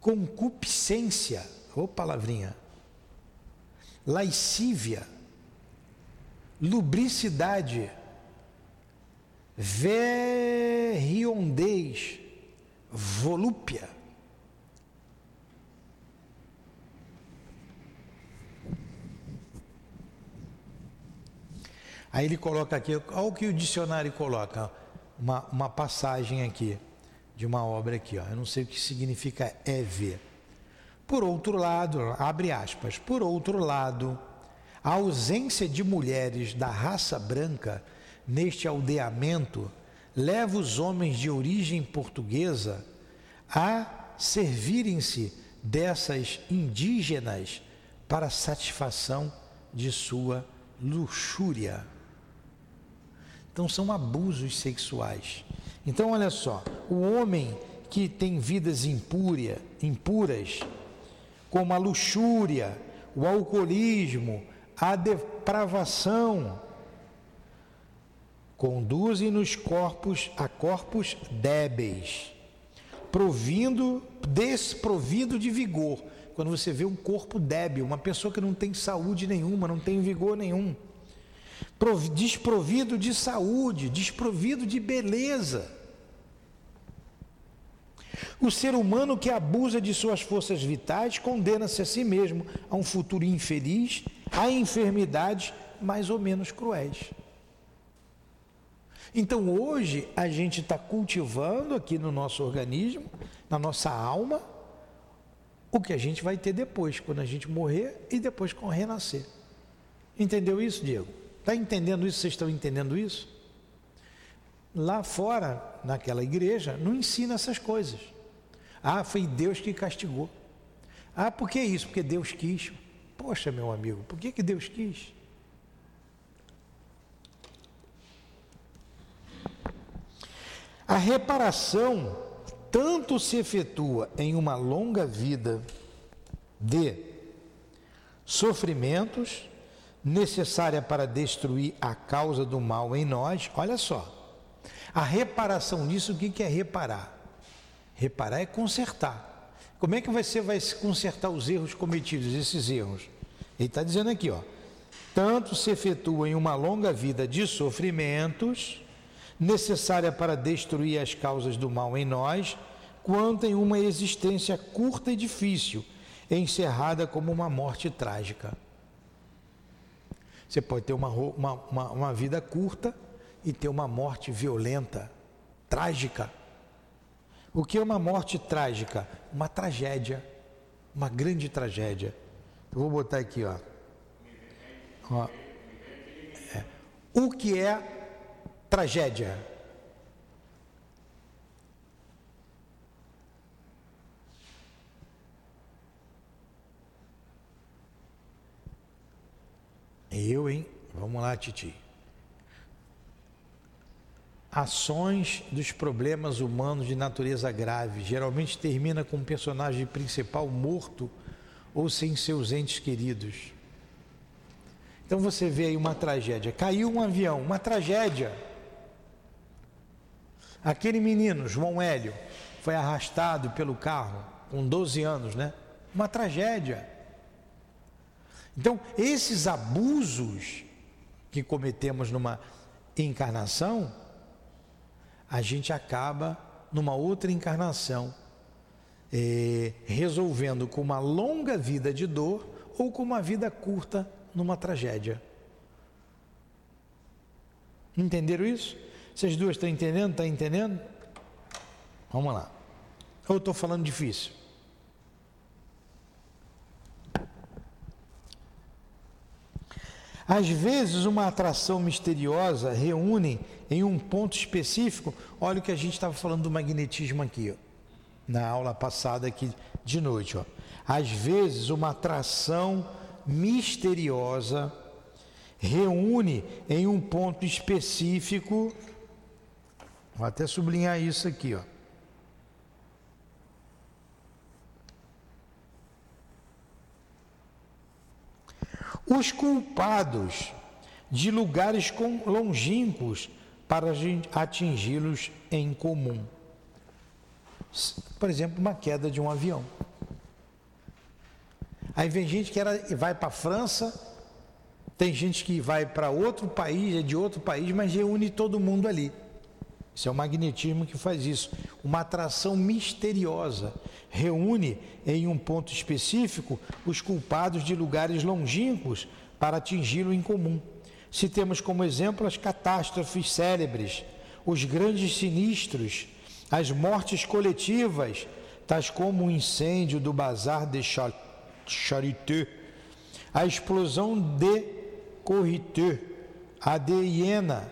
concupiscência Ô palavrinha. Laicívia, lubricidade, verriondez, volúpia. Aí ele coloca aqui, olha o que o dicionário coloca, uma, uma passagem aqui, de uma obra aqui, ó. eu não sei o que significa EV. Por outro lado, abre aspas, por outro lado, a ausência de mulheres da raça branca neste aldeamento leva os homens de origem portuguesa a servirem-se dessas indígenas para satisfação de sua luxúria. Então são abusos sexuais. Então olha só, o homem que tem vidas impúria, impuras, como a luxúria, o alcoolismo, a depravação, conduzem-nos corpos a corpos débeis, provindo, desprovido de vigor. Quando você vê um corpo débil, uma pessoa que não tem saúde nenhuma, não tem vigor nenhum, desprovido de saúde, desprovido de beleza. O ser humano que abusa de suas forças vitais condena-se a si mesmo a um futuro infeliz, a enfermidades mais ou menos cruéis. Então hoje a gente está cultivando aqui no nosso organismo, na nossa alma, o que a gente vai ter depois, quando a gente morrer e depois com renascer. Entendeu isso, Diego? Está entendendo isso? Vocês estão entendendo isso? Lá fora, naquela igreja, não ensina essas coisas. Ah, foi Deus que castigou. Ah, por que isso? Porque Deus quis. Poxa, meu amigo, por que, que Deus quis? A reparação tanto se efetua em uma longa vida de sofrimentos, necessária para destruir a causa do mal em nós. Olha só, a reparação disso, o que é reparar? Reparar é consertar. Como é que você vai consertar os erros cometidos, esses erros? Ele está dizendo aqui, ó. Tanto se efetua em uma longa vida de sofrimentos, necessária para destruir as causas do mal em nós, quanto em uma existência curta e difícil, encerrada como uma morte trágica. Você pode ter uma, uma, uma, uma vida curta e ter uma morte violenta, trágica. O que é uma morte trágica? Uma tragédia, uma grande tragédia. Eu vou botar aqui, ó. ó. É. O que é tragédia? Eu, hein? Vamos lá, Titi ações dos problemas humanos de natureza grave. Geralmente termina com um personagem principal morto ou sem seus entes queridos. Então você vê aí uma tragédia. Caiu um avião, uma tragédia. Aquele menino, João Hélio, foi arrastado pelo carro com 12 anos, né? Uma tragédia. Então, esses abusos que cometemos numa encarnação, a gente acaba numa outra encarnação é, resolvendo com uma longa vida de dor ou com uma vida curta numa tragédia. Entenderam isso? Vocês duas estão entendendo? Estão entendendo? Vamos lá. Ou estou falando difícil? Às vezes, uma atração misteriosa reúne em um ponto específico. Olha o que a gente estava falando do magnetismo aqui, ó, na aula passada aqui de noite. Ó. Às vezes, uma atração misteriosa reúne em um ponto específico. Vou até sublinhar isso aqui, ó. os culpados de lugares longínquos para atingi-los em comum. Por exemplo, uma queda de um avião. Aí vem gente que era, vai para a França, tem gente que vai para outro país, é de outro país, mas reúne todo mundo ali. Isso é o magnetismo que faz isso. Uma atração misteriosa. Reúne em um ponto específico os culpados de lugares longínquos para atingi-lo em comum. Se temos como exemplo as catástrofes célebres, os grandes sinistros, as mortes coletivas, tais como o incêndio do Bazar de Charité, a explosão de Corrité, a de Iena,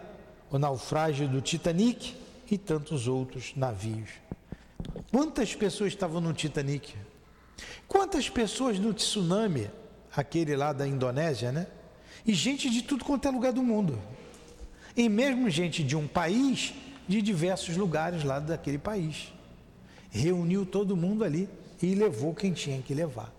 o naufrágio do Titanic e tantos outros navios. Quantas pessoas estavam no Titanic? Quantas pessoas no tsunami, aquele lá da Indonésia, né? E gente de tudo quanto é lugar do mundo. E mesmo gente de um país, de diversos lugares lá daquele país. Reuniu todo mundo ali e levou quem tinha que levar.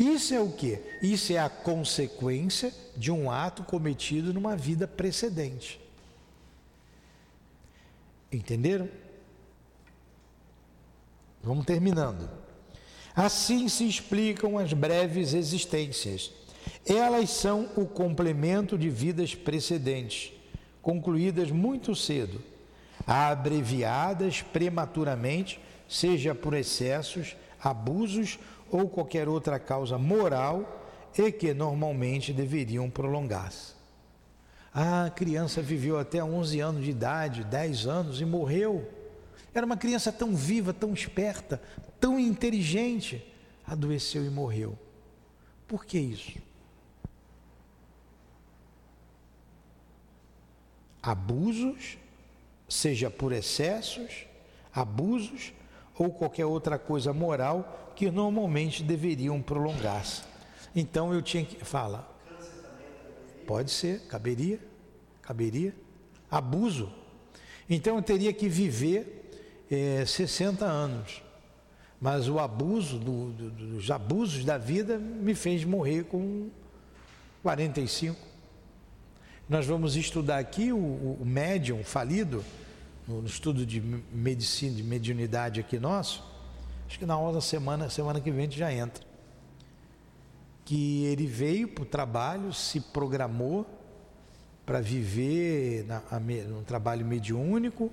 Isso é o que? Isso é a consequência de um ato cometido numa vida precedente. Entenderam? Vamos terminando. Assim se explicam as breves existências. Elas são o complemento de vidas precedentes, concluídas muito cedo, abreviadas prematuramente, seja por excessos, abusos ou qualquer outra causa moral e que normalmente deveriam prolongar-se. A criança viveu até 11 anos de idade, 10 anos e morreu. Era uma criança tão viva, tão esperta, tão inteligente. Adoeceu e morreu. Por que isso? Abusos, seja por excessos, abusos ou qualquer outra coisa moral que normalmente deveriam prolongar-se. Então eu tinha que. Fala. Pode ser, caberia, caberia. Abuso. Então eu teria que viver é, 60 anos. Mas o abuso, do, do, dos abusos da vida, me fez morrer com 45. Nós vamos estudar aqui o, o médium falido, no, estudo de medicina, de mediunidade aqui nosso. Acho que na da semana, semana que vem a gente já entra. Que ele veio para o trabalho, se programou para viver na, a, trabalho mediúnico,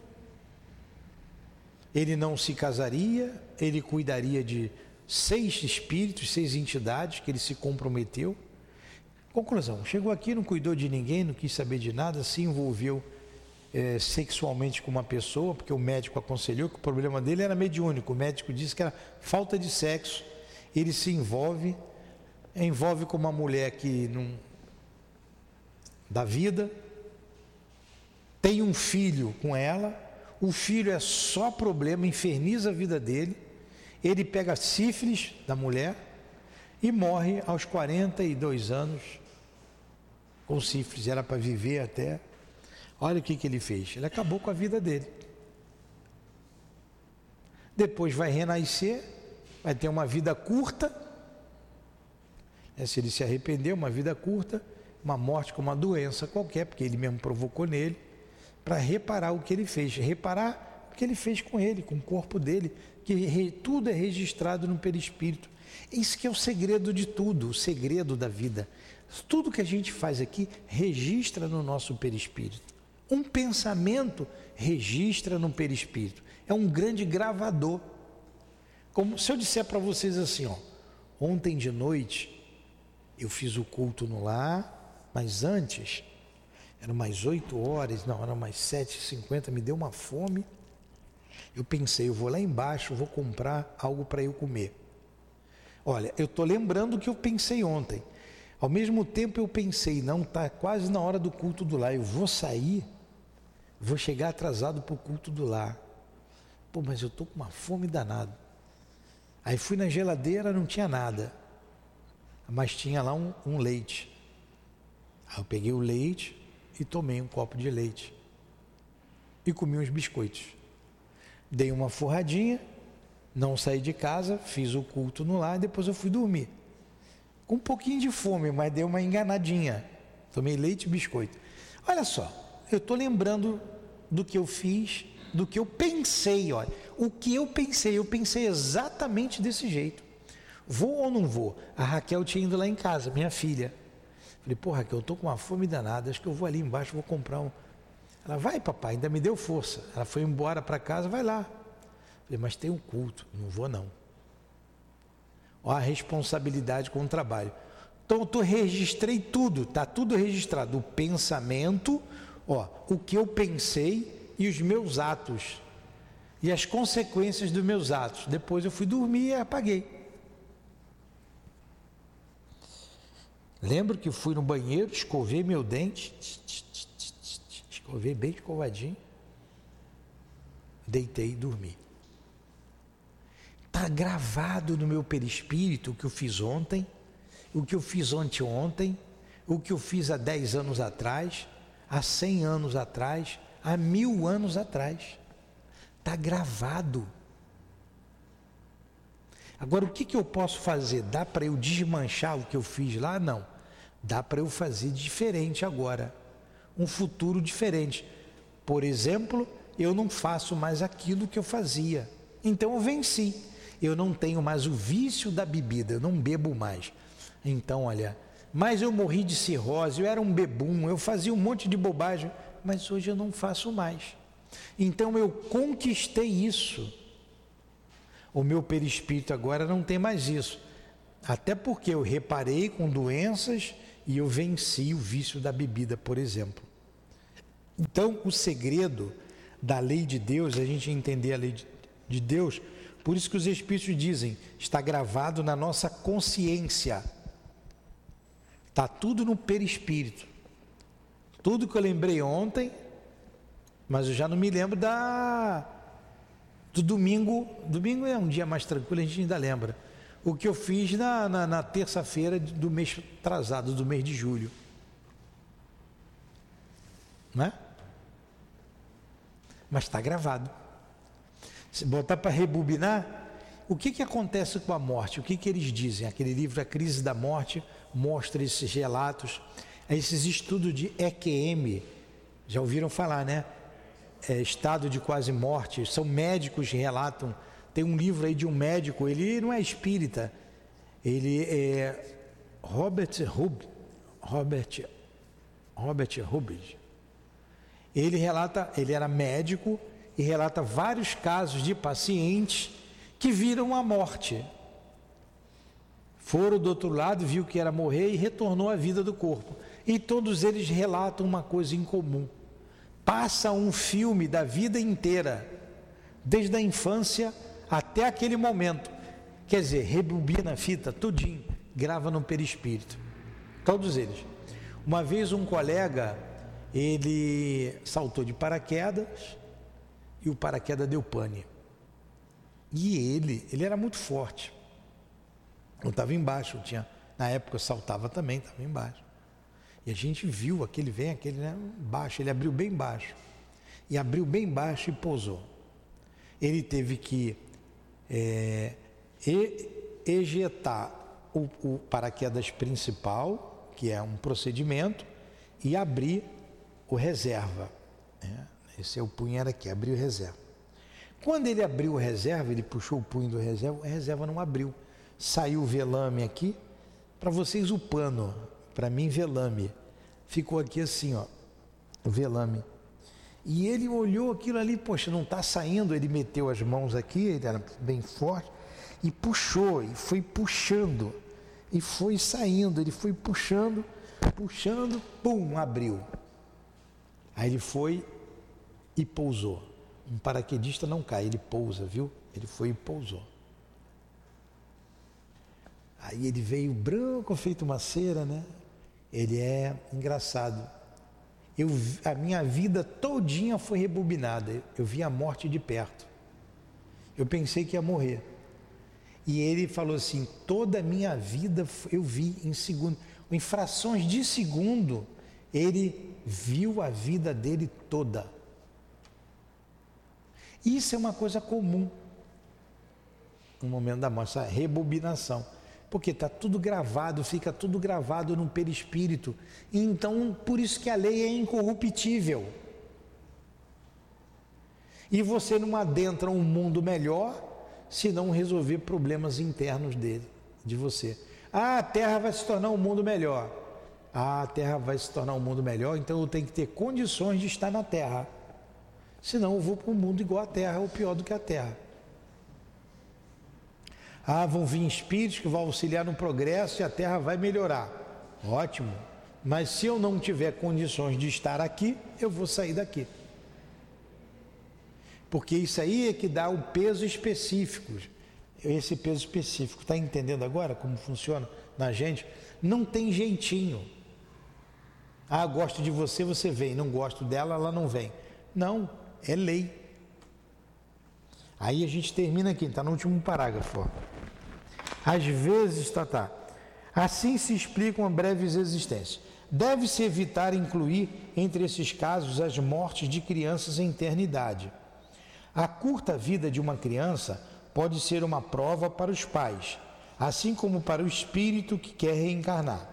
ele não se casaria, ele cuidaria de seis espíritos, seis entidades que ele se comprometeu. Conclusão: chegou aqui, não cuidou de ninguém, não quis saber de nada, se envolveu é, sexualmente com uma pessoa, porque o médico aconselhou que o problema dele era mediúnico. O médico disse que era falta de sexo. Ele se envolve, envolve com uma mulher que não da vida, tem um filho com ela o filho é só problema, inferniza a vida dele, ele pega sífilis da mulher e morre aos 42 anos com sífilis, era para viver até. Olha o que, que ele fez, ele acabou com a vida dele. Depois vai renascer, vai ter uma vida curta, é, se ele se arrependeu, uma vida curta, uma morte com uma doença qualquer, porque ele mesmo provocou nele para reparar o que ele fez, reparar o que ele fez com ele, com o corpo dele, que re, tudo é registrado no perispírito. Isso que é o segredo de tudo, o segredo da vida. Tudo que a gente faz aqui registra no nosso perispírito. Um pensamento registra no perispírito. É um grande gravador. Como se eu disser para vocês assim, ó, ontem de noite eu fiz o culto no lar, mas antes eram mais oito horas, não, eram mais sete e cinquenta, me deu uma fome. Eu pensei, eu vou lá embaixo, vou comprar algo para eu comer. Olha, eu estou lembrando que eu pensei ontem. Ao mesmo tempo eu pensei, não, está quase na hora do culto do lar, eu vou sair, vou chegar atrasado para o culto do lar. Pô, mas eu estou com uma fome danada. Aí fui na geladeira, não tinha nada, mas tinha lá um, um leite. Aí eu peguei o leite, e tomei um copo de leite. E comi uns biscoitos. Dei uma forradinha, não saí de casa, fiz o culto no lar e depois eu fui dormir. Com um pouquinho de fome, mas dei uma enganadinha. Tomei leite e biscoito. Olha só, eu estou lembrando do que eu fiz, do que eu pensei, olha. O que eu pensei, eu pensei exatamente desse jeito. Vou ou não vou? A Raquel tinha ido lá em casa, minha filha. Falei, porra, que eu estou com uma fome danada, acho que eu vou ali embaixo, vou comprar um. Ela, vai papai, ainda me deu força. Ela foi embora para casa, vai lá. Falei, mas tem um culto, não vou não. Ó a responsabilidade com o trabalho. Então eu registrei tudo, tá tudo registrado. O pensamento, ó, o que eu pensei e os meus atos. E as consequências dos meus atos. Depois eu fui dormir e apaguei. Lembro que fui no banheiro, escovei meu dente, escovei bem escovadinho, deitei e dormi. Está gravado no meu perispírito o que eu fiz ontem, o que eu fiz anteontem, o que eu fiz há 10 anos atrás, há 100 anos atrás, há mil anos atrás. Está gravado. Agora, o que, que eu posso fazer? Dá para eu desmanchar o que eu fiz lá? Não. Dá para eu fazer diferente agora. Um futuro diferente. Por exemplo, eu não faço mais aquilo que eu fazia. Então eu venci. Eu não tenho mais o vício da bebida, eu não bebo mais. Então, olha, mas eu morri de cirrose, eu era um bebum, eu fazia um monte de bobagem, mas hoje eu não faço mais. Então eu conquistei isso. O meu perispírito agora não tem mais isso. Até porque eu reparei com doenças e eu venci o vício da bebida, por exemplo. Então, o segredo, da lei de Deus, a gente entender a lei de, de Deus, por isso que os Espíritos dizem, está gravado na nossa consciência. Está tudo no perispírito. Tudo que eu lembrei ontem, mas eu já não me lembro da do domingo. Domingo é um dia mais tranquilo, a gente ainda lembra. O que eu fiz na, na, na terça-feira do mês atrasado, do mês de julho. Né? Mas está gravado. Se botar para rebobinar, o que, que acontece com a morte? O que, que eles dizem? Aquele livro A Crise da Morte mostra esses relatos, esses estudos de EQM, já ouviram falar, né? É, estado de quase morte, são médicos que relatam. Tem um livro aí de um médico, ele não é espírita, ele é Robert Hub, Robert, Robert Rubens. Ele relata, ele era médico e relata vários casos de pacientes que viram a morte. Foram do outro lado, viu que era morrer e retornou à vida do corpo. E todos eles relatam uma coisa em comum. Passa um filme da vida inteira, desde a infância até aquele momento. Quer dizer, rebobina a fita, tudinho, grava no perispírito. Todos eles. Uma vez um colega, ele saltou de paraquedas e o paraquedas deu pane. E ele, ele era muito forte. Eu estava embaixo, eu tinha, na época eu saltava também, estava embaixo. E a gente viu aquele vem, aquele né, baixo, ele abriu bem baixo. E abriu bem baixo e pousou. Ele teve que é, ejetar o, o paraquedas principal, que é um procedimento, e abrir o reserva. Né? Esse é o punho era aqui, abriu o reserva. Quando ele abriu o reserva, ele puxou o punho do reserva, o reserva não abriu. Saiu o velame aqui, para vocês o pano, para mim velame. Ficou aqui assim, ó, velame. E ele olhou aquilo ali, poxa, não está saindo. Ele meteu as mãos aqui, ele era bem forte, e puxou, e foi puxando, e foi saindo. Ele foi puxando, puxando, pum, abriu. Aí ele foi e pousou. Um paraquedista não cai, ele pousa, viu? Ele foi e pousou. Aí ele veio branco, feito uma cera, né? Ele é engraçado. Eu, a minha vida todinha foi rebobinada. Eu vi a morte de perto. Eu pensei que ia morrer. E ele falou assim: toda a minha vida eu vi em segundo, em frações de segundo, ele viu a vida dele toda. Isso é uma coisa comum no momento da morte, essa rebobinação. Porque está tudo gravado, fica tudo gravado no perispírito. Então, por isso que a lei é incorruptível. E você não adentra um mundo melhor se não resolver problemas internos dele, de você. Ah, a Terra vai se tornar um mundo melhor. Ah, a Terra vai se tornar um mundo melhor, então eu tenho que ter condições de estar na Terra. Senão eu vou para um mundo igual à Terra ou pior do que a Terra. Ah, vão vir espíritos que vão auxiliar no progresso e a Terra vai melhorar. Ótimo. Mas se eu não tiver condições de estar aqui, eu vou sair daqui. Porque isso aí é que dá o peso específico. Esse peso específico. Está entendendo agora como funciona na gente? Não tem jeitinho. Ah, gosto de você, você vem. Não gosto dela, ela não vem. Não é lei. Aí a gente termina aqui, está no último parágrafo. Às vezes, tá, tá. Assim se explicam breves existências. Deve-se evitar incluir entre esses casos as mortes de crianças em eternidade. A curta vida de uma criança pode ser uma prova para os pais, assim como para o espírito que quer reencarnar.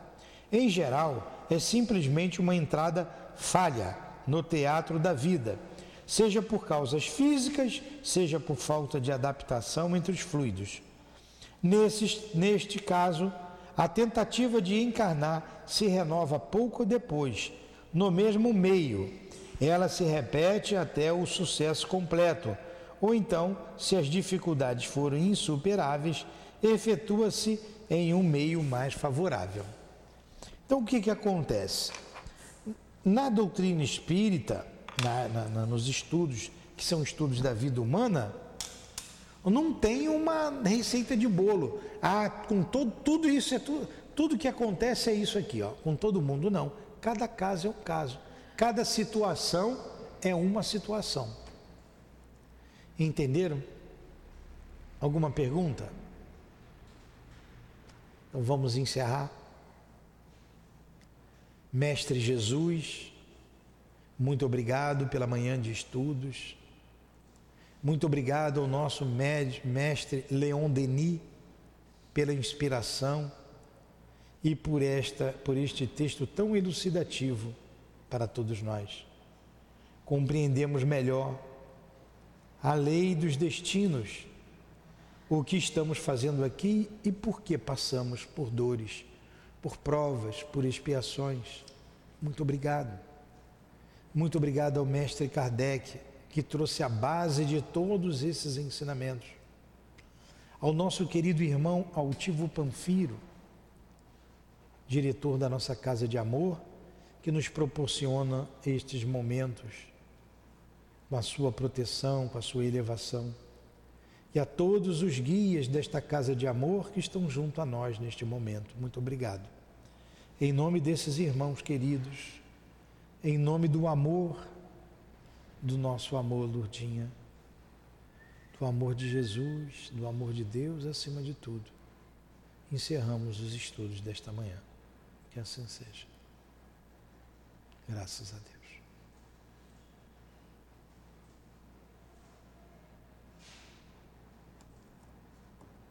Em geral, é simplesmente uma entrada falha no teatro da vida seja por causas físicas, seja por falta de adaptação entre os fluidos. Neste caso, a tentativa de encarnar se renova pouco depois, no mesmo meio. Ela se repete até o sucesso completo, ou então, se as dificuldades forem insuperáveis, efetua-se em um meio mais favorável. Então, o que, que acontece? Na doutrina espírita, na, na, nos estudos, que são estudos da vida humana, não tem uma receita de bolo. Ah, com todo, tudo isso é tudo, tudo que acontece é isso aqui, ó. Com todo mundo não. Cada caso é um caso. Cada situação é uma situação. Entenderam? Alguma pergunta? Então vamos encerrar. Mestre Jesus, muito obrigado pela manhã de estudos. Muito obrigado ao nosso mestre Leon Denis pela inspiração e por esta por este texto tão elucidativo para todos nós. Compreendemos melhor a lei dos destinos, o que estamos fazendo aqui e por que passamos por dores, por provas, por expiações. Muito obrigado. Muito obrigado ao mestre Kardec, que trouxe a base de todos esses ensinamentos. Ao nosso querido irmão Altivo Panfiro, diretor da nossa Casa de Amor, que nos proporciona estes momentos com a sua proteção, com a sua elevação. E a todos os guias desta Casa de Amor que estão junto a nós neste momento. Muito obrigado. Em nome desses irmãos queridos, em nome do amor, do nosso amor, Lourdinha, do amor de Jesus, do amor de Deus acima de tudo, encerramos os estudos desta manhã. Que assim seja. Graças a Deus.